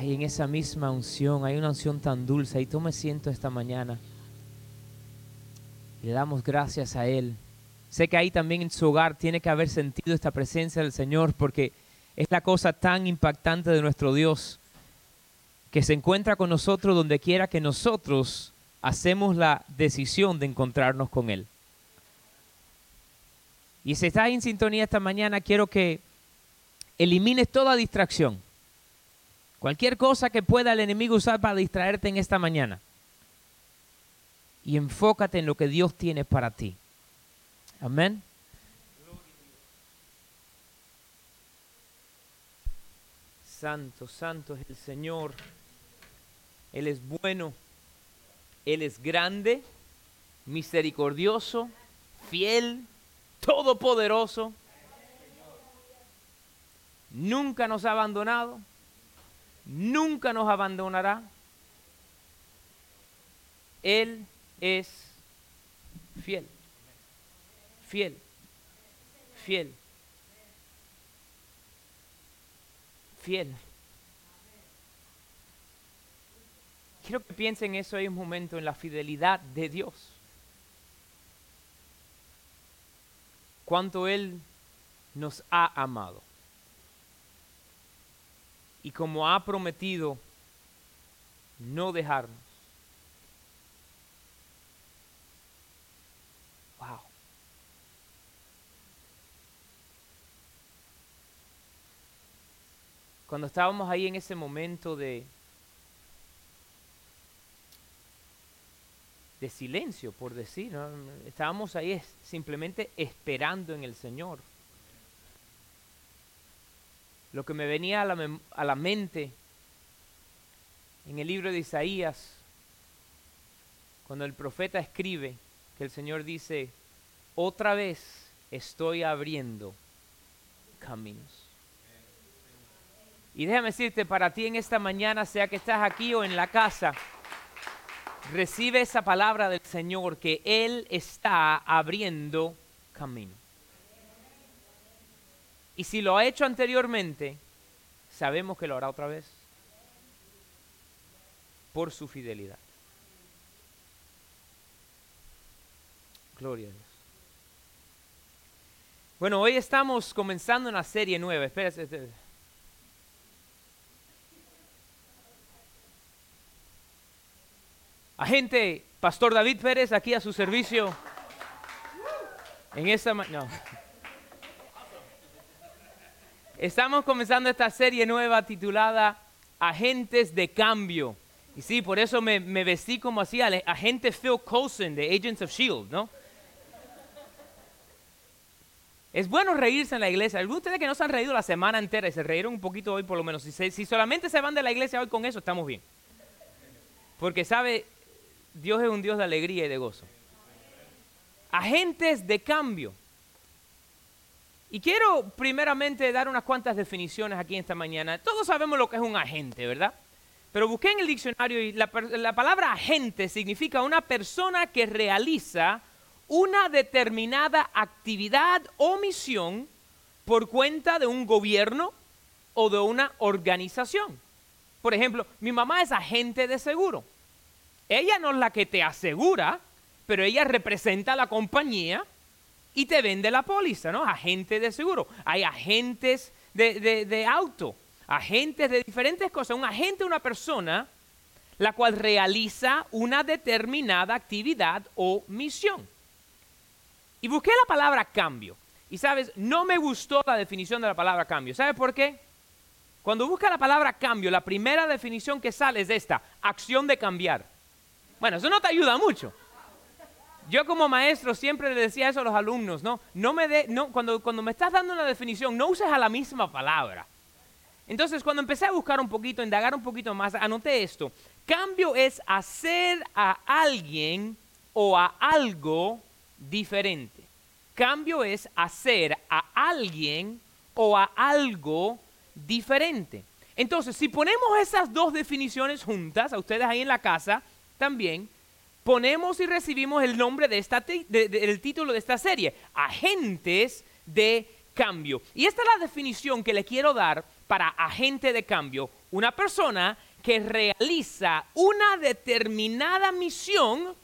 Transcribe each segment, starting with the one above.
Ahí en esa misma unción, hay una unción tan dulce. Y tú me siento esta mañana. Le damos gracias a Él. Sé que ahí también en su hogar tiene que haber sentido esta presencia del Señor porque es la cosa tan impactante de nuestro Dios que se encuentra con nosotros donde quiera que nosotros hacemos la decisión de encontrarnos con Él. Y si estás en sintonía esta mañana, quiero que elimines toda distracción. Cualquier cosa que pueda el enemigo usar para distraerte en esta mañana. Y enfócate en lo que Dios tiene para ti. Amén. Santo, santo es el Señor. Él es bueno. Él es grande, misericordioso, fiel, todopoderoso. Nunca nos ha abandonado. Nunca nos abandonará. Él es fiel. Fiel. Fiel. Fiel. Quiero que piensen eso ahí un momento, en la fidelidad de Dios. Cuánto Él nos ha amado. Y como ha prometido no dejarnos. Wow. Cuando estábamos ahí en ese momento de de silencio, por decir. Estábamos ahí simplemente esperando en el Señor. Lo que me venía a la, a la mente en el libro de Isaías, cuando el profeta escribe que el Señor dice, otra vez estoy abriendo caminos. Y déjame decirte, para ti en esta mañana, sea que estás aquí o en la casa, recibe esa palabra del Señor que Él está abriendo camino. Y si lo ha hecho anteriormente, sabemos que lo hará otra vez por su fidelidad. Gloria a Dios. Bueno, hoy estamos comenzando una serie nueva. Espérate. Agente Pastor David Pérez, aquí a su servicio. En esta no. Estamos comenzando esta serie nueva titulada Agentes de Cambio. Y sí, por eso me, vestí como así, agente Phil Coulson de Agents of Shield, ¿no? Es bueno reírse en la iglesia. Algunos de ustedes que no se han reído la semana entera y se reíron un poquito hoy por lo menos. Si, si solamente se van de la iglesia hoy con eso, estamos bien. Porque sabe, Dios es un Dios de alegría y de gozo. Agentes de cambio. Y quiero primeramente dar unas cuantas definiciones aquí esta mañana. Todos sabemos lo que es un agente, ¿verdad? Pero busqué en el diccionario y la, la palabra agente significa una persona que realiza una determinada actividad o misión por cuenta de un gobierno o de una organización. Por ejemplo, mi mamá es agente de seguro. Ella no es la que te asegura, pero ella representa a la compañía y te vende la póliza, ¿no? Agente de seguro. Hay agentes de, auto, agentes de diferentes cosas. Un agente una persona la cual realiza una determinada actividad o misión. Y busqué la palabra cambio. Y sabes, no me gustó la definición de la palabra cambio. ¿Sabes por qué? Cuando busca la palabra cambio, la primera definición que sale es esta, acción de cambiar. Bueno, eso no te ayuda mucho. Yo como maestro siempre le decía eso a los alumnos, ¿no? No me de, no, cuando, cuando me estás dando una definición, no uses a la misma palabra. Entonces, cuando empecé a buscar un poquito, indagar un poquito más, anoté esto. Cambio es hacer a alguien o a algo diferente. Cambio es hacer a alguien o a algo diferente. Entonces, si ponemos esas dos definiciones juntas, a ustedes ahí en la casa, también ponemos y recibimos el nombre de esta del título de esta serie, agentes de cambio. Y esta es la definición que le quiero dar para agente de cambio. Una persona que realiza una determinada misión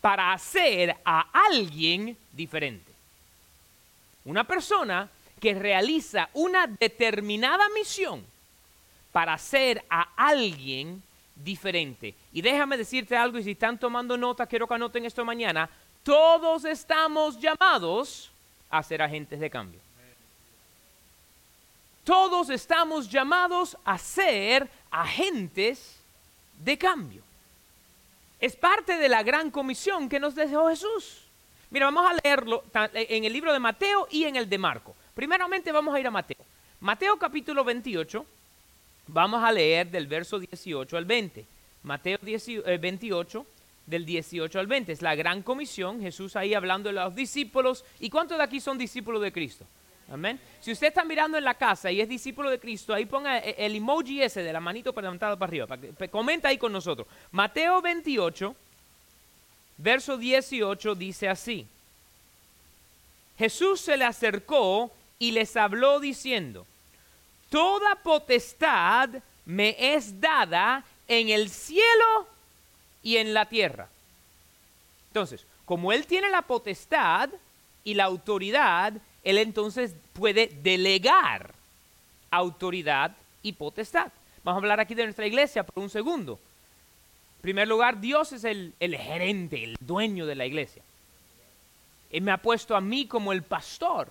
para hacer a alguien diferente. Una persona que realiza una determinada misión para hacer a alguien diferente. Y déjame decirte algo, y si están tomando nota, quiero que anoten esto mañana, todos estamos llamados a ser agentes de cambio. Todos estamos llamados a ser agentes de cambio. Es parte de la gran comisión que nos dejó Jesús. Mira, vamos a leerlo en el libro de Mateo y en el de Marco. Primeramente vamos a ir a Mateo. Mateo capítulo 28, vamos a leer del verso 18 al 20. Mateo 28, eh, del 18 al 20. Es la gran comisión, Jesús ahí hablando de los discípulos. ¿Y cuántos de aquí son discípulos de Cristo? Amén. Si usted está mirando en la casa y es discípulo de Cristo, ahí ponga e, el emoji ese de la manito levantado para arriba. comenta ahí con nosotros. Mateo 28, verso 18 dice así. Jesús se le acercó y les habló diciendo, Toda potestad me es dada en el cielo y en la tierra. Entonces, como Él tiene la potestad y la autoridad, él entonces puede delegar autoridad y potestad. Vamos a hablar aquí de nuestra iglesia por un segundo. En primer lugar, Dios es el, gerente, el dueño de la iglesia. Él me ha puesto a mí como el pastor.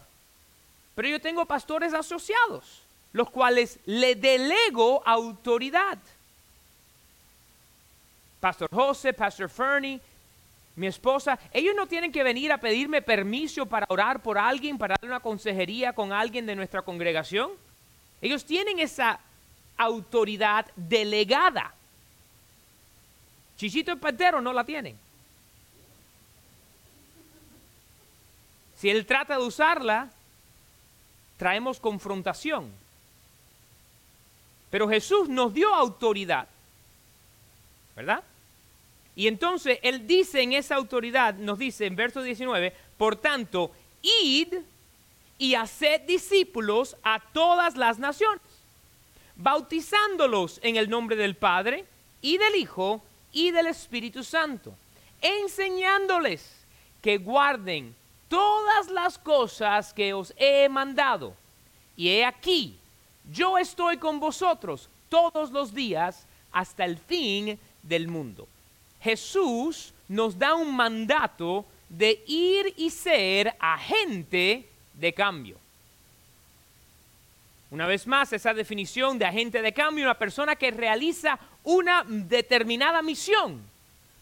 Pero yo tengo pastores asociados, los cuales le delego autoridad. Pastor José, Pastor Fernie, mi esposa, ellos no tienen que venir a pedirme permiso para orar por alguien, para dar una consejería con alguien de nuestra congregación. Ellos tienen esa autoridad delegada. Chichito el Pantero no la tienen. Si él trata de usarla, traemos confrontación. Pero Jesús nos dio autoridad, ¿verdad? Y entonces Él dice en esa autoridad, nos dice en verso 19, por tanto, id y haced discípulos a todas las naciones, bautizándolos en el nombre del Padre y del Hijo y del Espíritu Santo, enseñándoles que guarden todas las cosas que os he mandado. Y he aquí, yo estoy con vosotros todos los días hasta el fin del mundo. Jesús nos da un mandato de ir y ser agente de cambio. Una vez más, esa definición de agente de cambio, una persona que realiza una determinada misión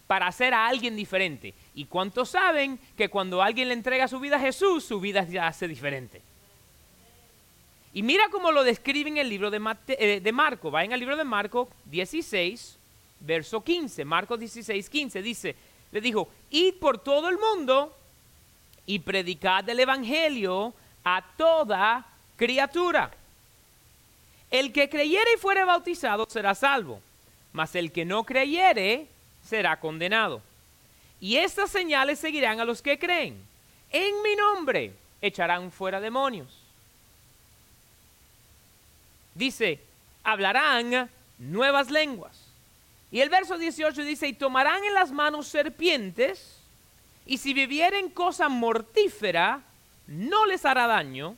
para hacer a alguien diferente. ¿Y cuántos saben que cuando alguien le entrega su vida a Jesús, su vida se hace diferente? Y mira cómo lo describe en el libro de, eh, de Marco. Va en el libro de Marco 16, verso 15, Marcos 16, 15, dice, le dijo, id por todo el mundo y predicad el Evangelio a toda criatura. El que creyere y fuere bautizado será salvo, mas el que no creyere será condenado. Y estas señales seguirán a los que creen. En mi nombre echarán fuera demonios. Dice, hablarán nuevas lenguas y el verso 18 dice, y tomarán en las manos serpientes, y si vivieren cosa mortífera, no les hará daño.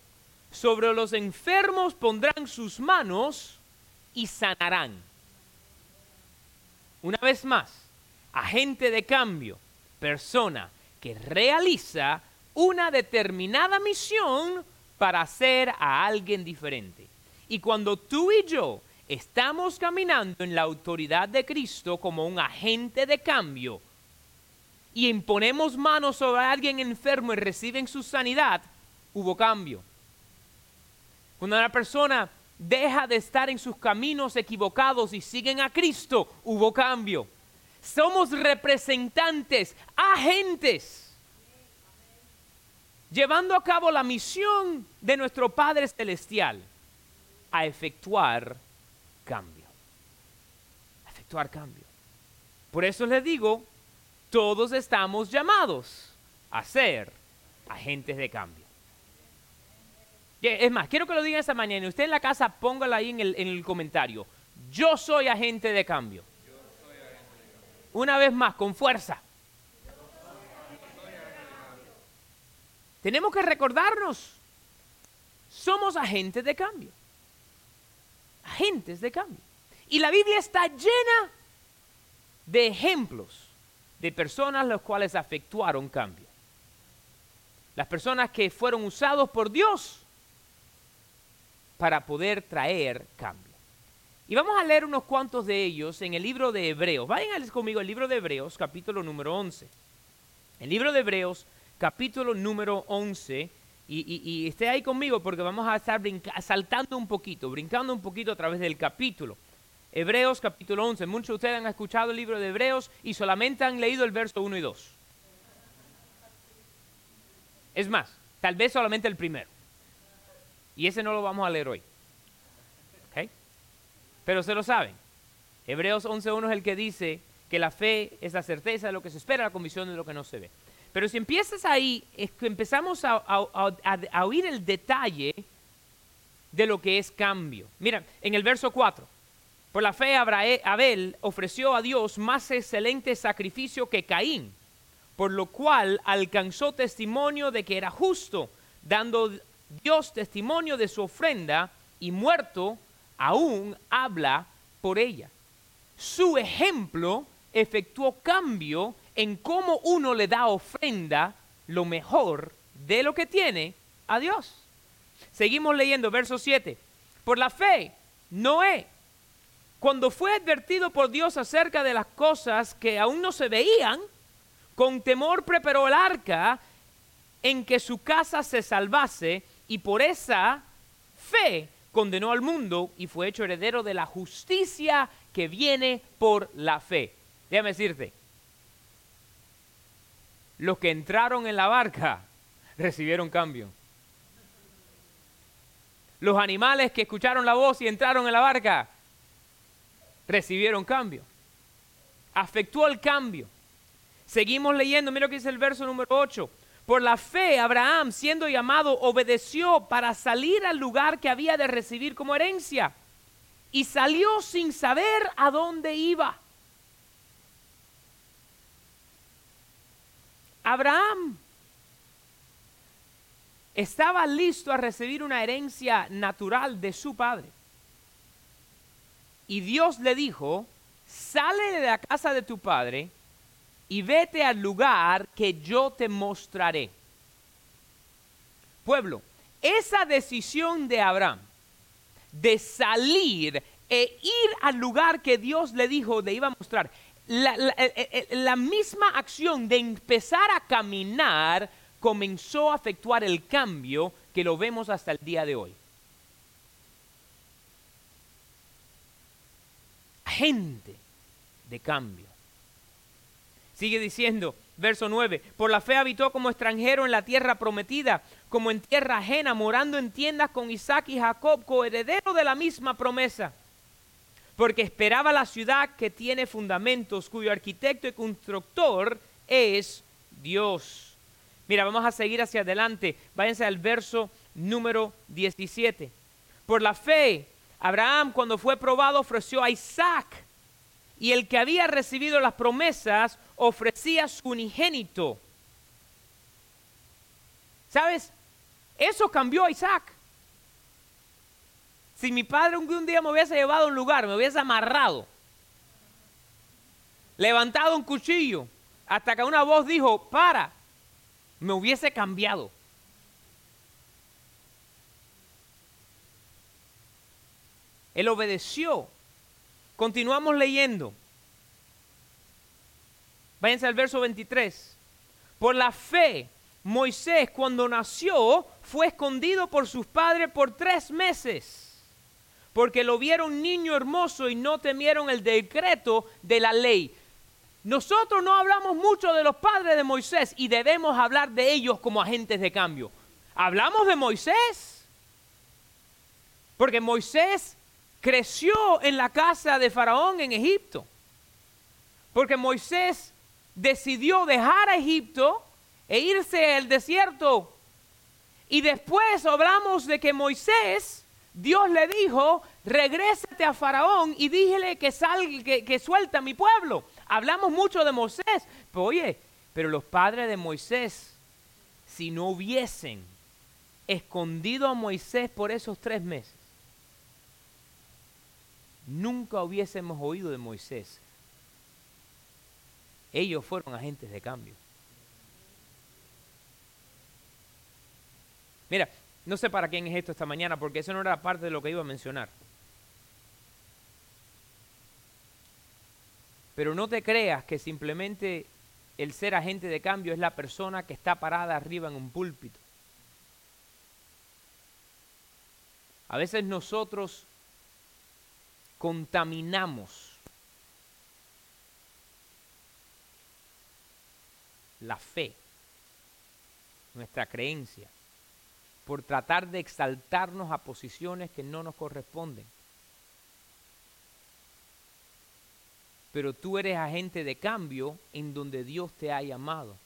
Sobre los enfermos pondrán sus manos y sanarán. Una vez más, agente de cambio, persona que realiza una determinada misión para hacer a alguien diferente. Y cuando tú y yo estamos caminando en la autoridad de Cristo como un agente de cambio y imponemos manos sobre alguien enfermo y reciben su sanidad, hubo cambio. Cuando una persona deja de estar en sus caminos equivocados y siguen a Cristo, hubo cambio. Somos representantes, agentes, llevando a cabo la misión de nuestro Padre Celestial a efectuar cambio. Efectuar cambio. Por eso les digo, todos estamos llamados a ser agentes de cambio. Es más, quiero que lo digan esta mañana. Usted en la casa póngala ahí en el, en el comentario. Yo soy agente de cambio. Una vez más, con fuerza. Tenemos que recordarnos, somos agentes de cambio. Agentes de cambio. Y la Biblia está llena de ejemplos de personas los cuales efectuaron cambio. Las personas que fueron usados por Dios para poder traer cambio. Y vamos a leer unos cuantos de ellos en el libro de Hebreos. Vayan conmigo al libro de Hebreos, capítulo número 11. El libro de Hebreos, capítulo número 11. Y, esté ahí conmigo porque vamos a estar saltando un poquito, brincando un poquito a través del capítulo. Hebreos capítulo 11. Muchos de ustedes han escuchado el libro de Hebreos y solamente han leído el verso 1 y 2. Es más, tal vez solamente el primero. Y ese no lo vamos a leer hoy. Pero se lo saben. Hebreos 11.1 es el que dice que la fe es la certeza de lo que se espera, la convicción de lo que no se ve. Pero si empiezas ahí, empezamos a, a oír el detalle de lo que es cambio. Mira, en el verso 4, por la fe Abel ofreció a Dios más excelente sacrificio que Caín, por lo cual alcanzó testimonio de que era justo, dando Dios testimonio de su ofrenda y muerto aún habla por ella. Su ejemplo efectuó cambio en cómo uno le da ofrenda lo mejor de lo que tiene a Dios. Seguimos leyendo verso 7. Por la fe, Noé, cuando fue advertido por Dios acerca de las cosas que aún no se veían, con temor preparó el arca en que su casa se salvase y por esa fe condenó al mundo y fue hecho heredero de la justicia que viene por la fe. Déjame decirte, los que entraron en la barca recibieron cambio. Los animales que escucharon la voz y entraron en la barca recibieron cambio. Afectuó el cambio. Seguimos leyendo, mira lo que dice el verso número 8. Por la fe, Abraham, siendo llamado, obedeció para salir al lugar que había de recibir como herencia. Y salió sin saber a dónde iba. Abraham estaba listo a recibir una herencia natural de su padre. Y Dios le dijo, sale de la casa de tu padre y vete al lugar que yo te mostraré. Pueblo, esa decisión de Abraham de salir e ir al lugar que Dios le dijo de iba a mostrar, la, la, misma acción de empezar a caminar comenzó a efectuar el cambio que lo vemos hasta el día de hoy. Gente de cambio. Sigue diciendo, verso 9, por la fe habitó como extranjero en la tierra prometida, como en tierra ajena, morando en tiendas con Isaac y Jacob, coheredero de la misma promesa. Porque esperaba la ciudad que tiene fundamentos, cuyo arquitecto y constructor es Dios. Mira, vamos a seguir hacia adelante. Váyanse al verso número 17. Por la fe, Abraham cuando fue probado ofreció a Isaac y el que había recibido las promesas ofrecía su unigénito. ¿Sabes? Eso cambió a Isaac. Si mi padre un día me hubiese llevado a un lugar, me hubiese amarrado, levantado un cuchillo, hasta que una voz dijo, para, me hubiese cambiado. Él obedeció Continuamos leyendo. Váyanse al verso 23. Por la fe, Moisés cuando nació fue escondido por sus padres por tres meses, porque lo vieron niño hermoso y no temieron el decreto de la ley. Nosotros no hablamos mucho de los padres de Moisés y debemos hablar de ellos como agentes de cambio. Hablamos de Moisés, porque Moisés creció en la casa de Faraón en Egipto. Porque Moisés decidió dejar a Egipto e irse al desierto. Y después hablamos de que Moisés Dios le dijo, regrésate a Faraón y díjele que, salga, que, que suelta a mi pueblo. Hablamos mucho de Moisés, oye, pero los padres de Moisés, si no hubiesen escondido a Moisés por esos tres meses, nunca hubiésemos oído de Moisés. Ellos fueron agentes de cambio. Mira, no sé para quién es esto esta mañana, porque eso no era parte de lo que iba a mencionar. Pero no te creas que simplemente el ser agente de cambio es la persona que está parada arriba en un púlpito. A veces nosotros contaminamos la fe, nuestra creencia, por tratar de exaltarnos a posiciones que no nos corresponden. Pero tú eres agente de cambio en donde Dios te ha llamado.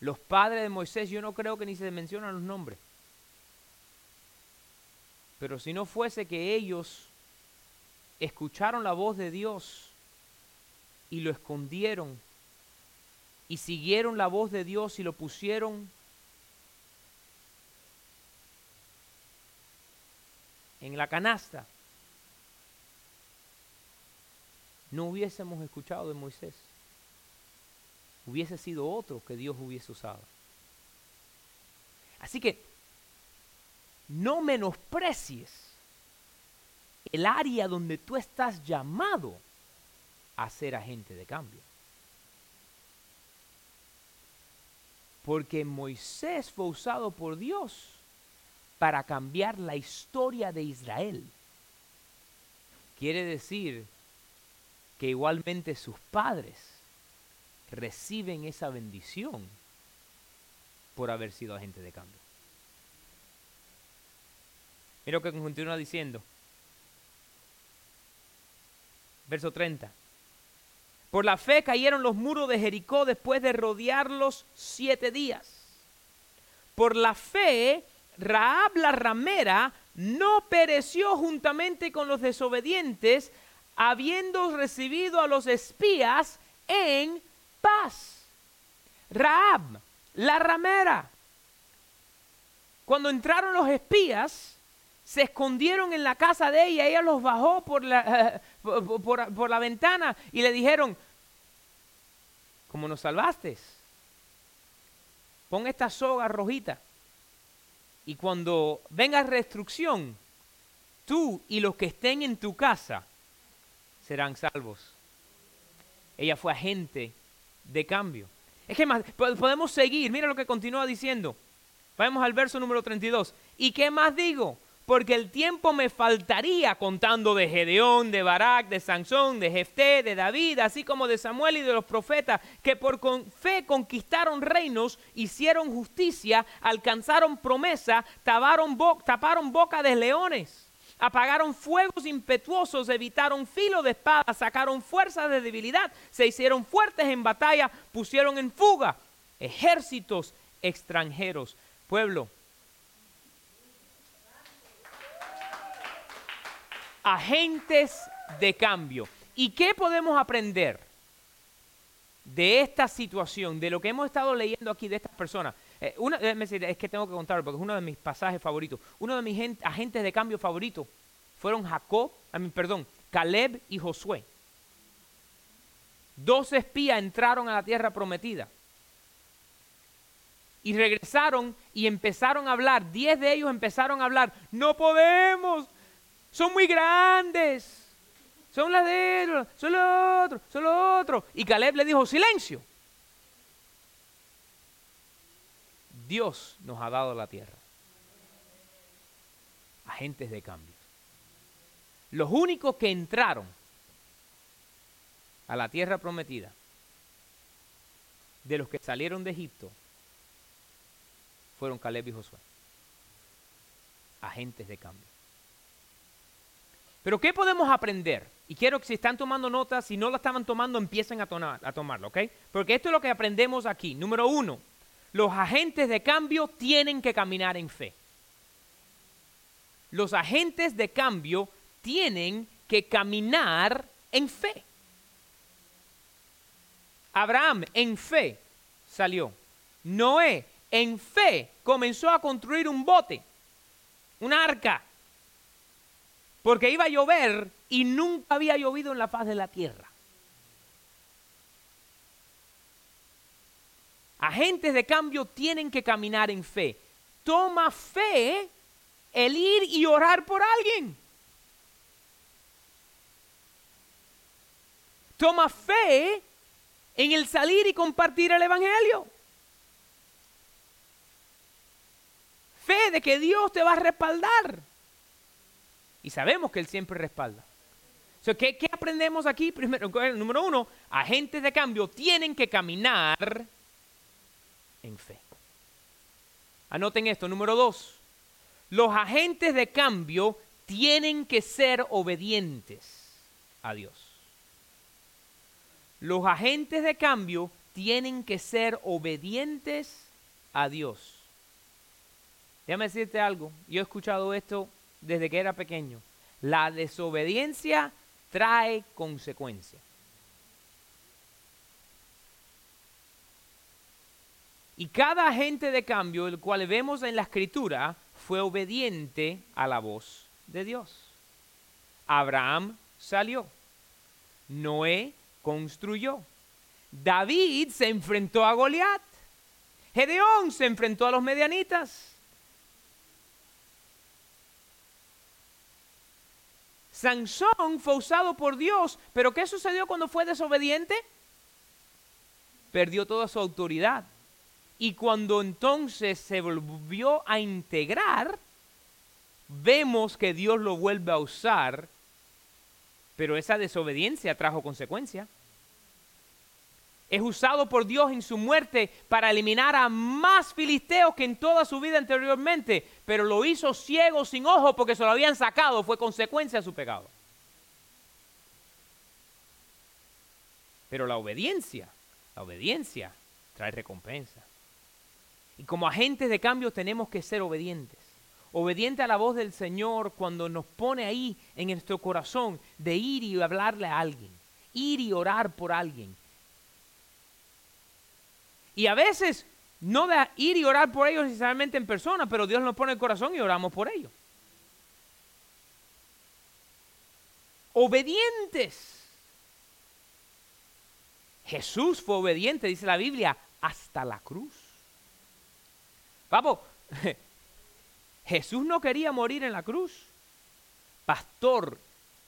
Los padres de Moisés, yo no creo que ni se mencionan los nombres. Pero si no fuese que ellos escucharon la voz de Dios y lo escondieron y siguieron la voz de Dios y lo pusieron en la canasta, no hubiésemos escuchado de Moisés. Hubiese sido otro que Dios hubiese usado. Así que no menosprecies el área donde tú estás llamado a ser agente de cambio. Porque Moisés fue usado por Dios para cambiar la historia de Israel. Quiere decir que igualmente sus padres reciben esa bendición por haber sido agente de cambio. Mira lo que continúa diciendo. Verso 30. Por la fe cayeron los muros de Jericó después de rodearlos siete días. Por la fe Raab la ramera no pereció juntamente con los desobedientes, habiendo recibido a los espías en paz. Raab, la ramera. Cuando entraron los espías, se escondieron en la casa de ella, ella los bajó por la, ventana y le dijeron, ¿cómo nos salvaste? Pon esta soga rojita y cuando venga restricción, tú y los que estén en tu casa serán salvos. Ella fue agente de cambio. Es que más, podemos seguir. Mira lo que continúa diciendo. Vamos al verso número 32. ¿Y qué más digo? Porque el tiempo me faltaría contando de Gedeón, de Barak, de Sansón, de Jefté, de David, así como de Samuel y de los profetas, que por fe conquistaron reinos, hicieron justicia, alcanzaron promesa, taparon, taparon boca de leones. Apagaron fuegos impetuosos, evitaron filo de espada, sacaron fuerzas de debilidad, se hicieron fuertes en batalla, pusieron en fuga ejércitos extranjeros. Pueblo, agentes de cambio. ¿Y qué podemos aprender de esta situación, de lo que hemos estado leyendo aquí de estas personas? Eh, es que tengo que contar porque es uno de mis pasajes favoritos. Uno de mis agentes de cambio favoritos fueron Jacob, perdón, Caleb y Josué. Dos espías entraron a la tierra prometida y regresaron y empezaron a hablar. Diez de ellos empezaron a hablar. No podemos, son muy grandes. Son las de ellos, son los otros, son los otros. Y Caleb le dijo, silencio. Dios nos ha dado la tierra. Agentes de cambio. Los únicos que entraron a la tierra prometida, de los que salieron de Egipto, fueron Caleb y Josué. Agentes de cambio. Pero ¿qué podemos aprender? Y quiero que si están tomando notas, si no la estaban tomando, empiecen a, tomar, tomarlo, ¿ok? Porque esto es lo que aprendemos aquí. Número uno, los agentes de cambio tienen que caminar en fe. los agentes de cambio tienen que caminar en fe. Abraham en fe salió. Noé en fe comenzó a construir un bote, un arca, porque iba a llover y nunca había llovido en la faz de la tierra. Agentes de cambio tienen que caminar en fe. Toma fe el ir y orar por alguien. Toma fe en el salir y compartir el Evangelio. Fe de que Dios te va a respaldar. Y sabemos que Él siempre respalda. ¿qué, ¿Qué aprendemos aquí? Primero, número uno, agentes de cambio tienen que caminar en fe. Anoten esto. Número dos, los agentes de cambio tienen que ser obedientes a Dios. Los agentes de cambio tienen que ser obedientes a Dios. Déjame decirte algo, yo he escuchado esto desde que era pequeño. La desobediencia trae consecuencias. Y cada agente de cambio, el cual vemos en la escritura, fue obediente a la voz de Dios. Abraham salió. Noé construyó. David se enfrentó a Goliat. Gedeón se enfrentó a los medianitas. Sansón fue usado por Dios, pero ¿qué sucedió cuando fue desobediente? Perdió toda su autoridad. Y cuando entonces se volvió a integrar, vemos que Dios lo vuelve a usar, pero esa desobediencia trajo consecuencia. Es usado por Dios en su muerte para eliminar a más filisteos que en toda su vida anteriormente, pero lo hizo ciego sin ojo porque se lo habían sacado, fue consecuencia de su pecado. Pero la obediencia, la obediencia trae recompensa. Y como agentes de cambio tenemos que ser obedientes. Obediente a la voz del Señor cuando nos pone ahí en nuestro corazón de ir y hablarle a alguien, ir y orar por alguien. Y a veces no de ir y orar por ellos necesariamente en persona, pero Dios nos pone el corazón y oramos por ellos. Obedientes. Jesús fue obediente, dice la Biblia, hasta la cruz. Vamos, Jesús no quería morir en la cruz. Pastor,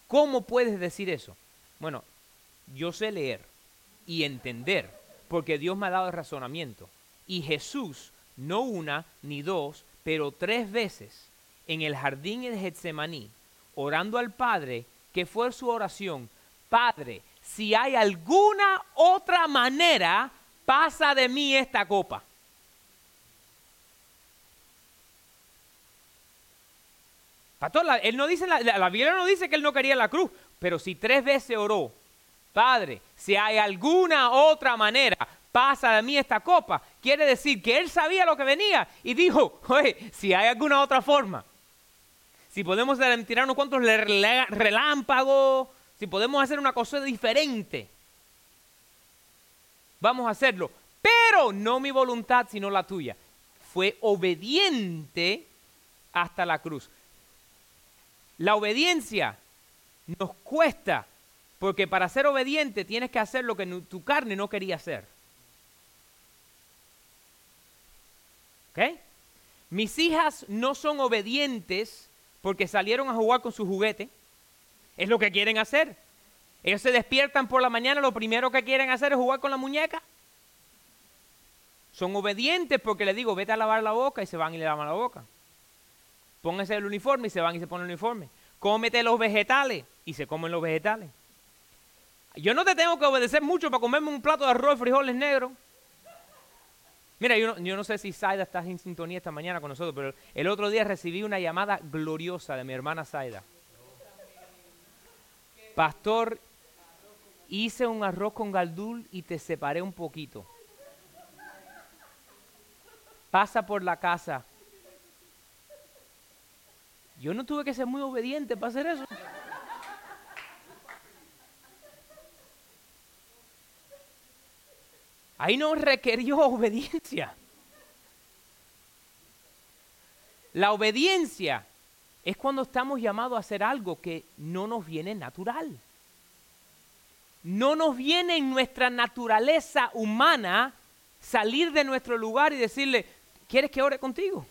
¿cómo puedes decir eso? Bueno, yo sé leer y entender, porque Dios me ha dado el razonamiento. Y Jesús, no una ni dos, pero tres veces en el jardín de Getsemaní, orando al Padre, que fue su oración, Padre, si hay alguna otra manera, pasa de mí esta copa. Pastor, él no dice, la, Biblia no dice que él no quería la cruz, pero si tres veces oró, Padre, si hay alguna otra manera, pasa de mí esta copa, quiere decir que él sabía lo que venía y dijo, oye, si hay alguna otra forma, si podemos tirar unos cuantos relámpagos, si podemos hacer una cosa diferente, vamos a hacerlo, pero no mi voluntad, sino la tuya. Fue obediente hasta la cruz. La obediencia nos cuesta, porque para ser obediente tienes que hacer lo que tu carne no quería hacer. ¿Ok? Mis hijas no son obedientes porque salieron a jugar con su juguete. Es lo que quieren hacer. Ellos se despiertan por la mañana, lo primero que quieren hacer es jugar con la muñeca. Son obedientes porque les digo, vete a lavar la boca y se van y le lavan la boca. Pónganse el uniforme y se van y se ponen el uniforme. Cómete los vegetales y se comen los vegetales. Yo no te tengo que obedecer mucho para comerme un plato de arroz y frijoles negros. Mira, yo no, sé si Saida está en sintonía esta mañana con nosotros, pero el otro día recibí una llamada gloriosa de mi hermana Saida. Pastor, hice un arroz con galdul y te separé un poquito. Pasa por la casa Yo no tuve que ser muy obediente para hacer eso. Ahí no requirió obediencia. La obediencia es cuando estamos llamados a hacer algo que no nos viene natural. No nos viene en nuestra naturaleza humana salir de nuestro lugar y decirle, ¿quieres que ore contigo?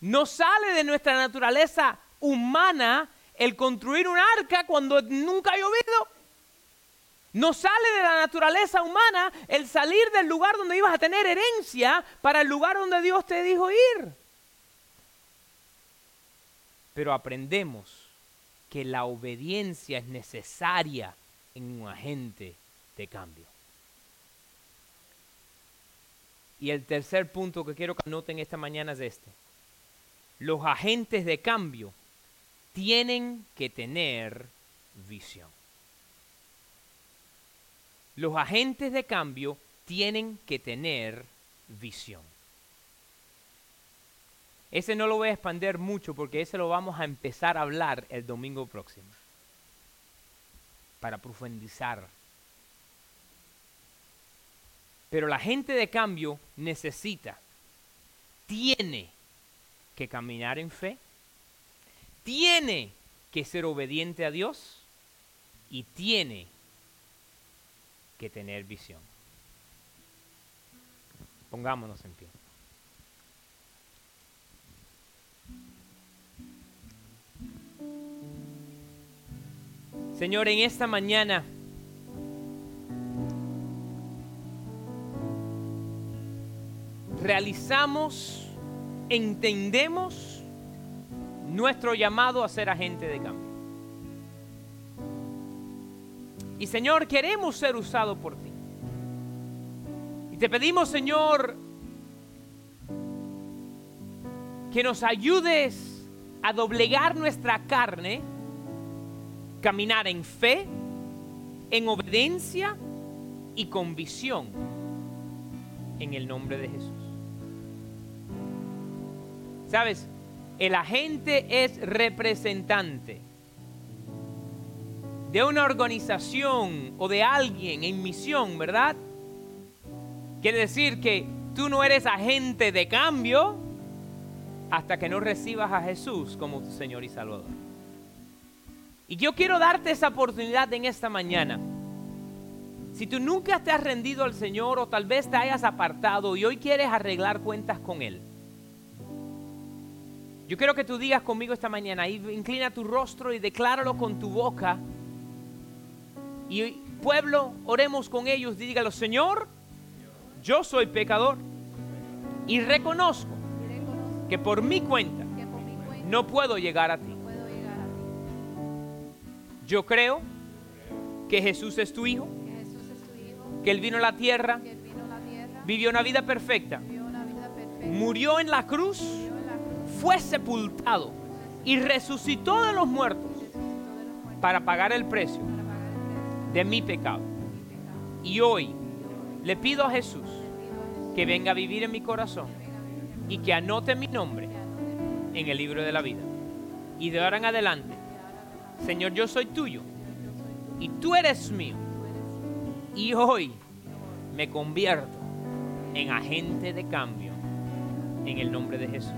No sale de nuestra naturaleza humana el construir un arca cuando nunca ha llovido. No sale de la naturaleza humana el salir del lugar donde ibas a tener herencia para el lugar donde Dios te dijo ir. Pero aprendemos que la obediencia es necesaria en un agente de cambio. Y el tercer punto que quiero que anoten esta mañana es este. Los agentes de cambio tienen que tener visión. Los agentes de cambio tienen que tener visión. Ese no lo voy a expandir mucho porque ese lo vamos a empezar a hablar el domingo próximo. Para profundizar. Pero la gente de cambio necesita, tiene que caminar en fe, tiene que ser obediente a Dios y tiene que tener visión. Pongámonos en pie. Señor, en esta mañana realizamos, entendemos nuestro llamado a ser agente de cambio. Y Señor, queremos ser usados por ti. Y te pedimos, Señor, que nos ayudes a doblegar nuestra carne, caminar en fe, en obediencia y con visión en el nombre de Jesús. ¿Sabes? El agente es representante de una organización o de alguien en misión, ¿verdad? Quiere decir que tú no eres agente de cambio hasta que no recibas a Jesús como tu Señor y Salvador. Y yo quiero darte esa oportunidad en esta mañana. Si tú nunca te has rendido al Señor o tal vez te hayas apartado y hoy quieres arreglar cuentas con Él, yo quiero que tú digas conmigo esta mañana, inclina tu rostro y decláralo con tu boca y pueblo, oremos con ellos, dígalo, Señor, yo soy pecador y reconozco que por mi cuenta no puedo llegar a ti. Yo creo que Jesús es tu Hijo, que Él vino a la tierra, vivió una vida perfecta, murió en la cruz, fue sepultado y resucitó de los muertos para pagar el precio de mi pecado. Y hoy le pido a Jesús que venga a vivir en mi corazón y que anote mi nombre en el libro de la vida. Y de ahora en adelante, Señor, yo soy tuyo y tú eres mío. Y hoy me convierto en agente de cambio en el nombre de Jesús.